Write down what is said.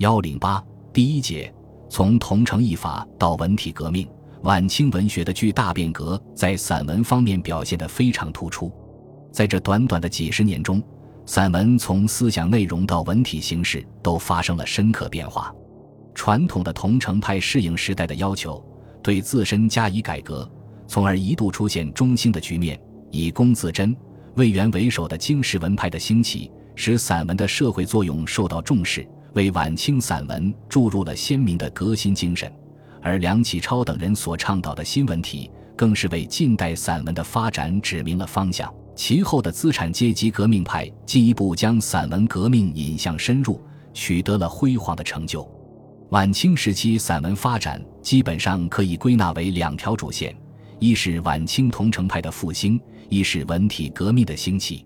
幺零八第一节，从同城艺法到文体革命，晚清文学的巨大变革在散文方面表现得非常突出。在这短短的几十年中，散文从思想内容到文体形式都发生了深刻变化。传统的桐城派适应时代的要求，对自身加以改革，从而一度出现中兴的局面。以龚自珍、魏源为首的经世文派的兴起，使散文的社会作用受到重视。为晚清散文注入了鲜明的革新精神，而梁启超等人所倡导的新文体，更是为近代散文的发展指明了方向。其后的资产阶级革命派进一步将散文革命引向深入，取得了辉煌的成就。晚清时期散文发展基本上可以归纳为两条主线：一是晚清桐城派的复兴，一是文体革命的兴起。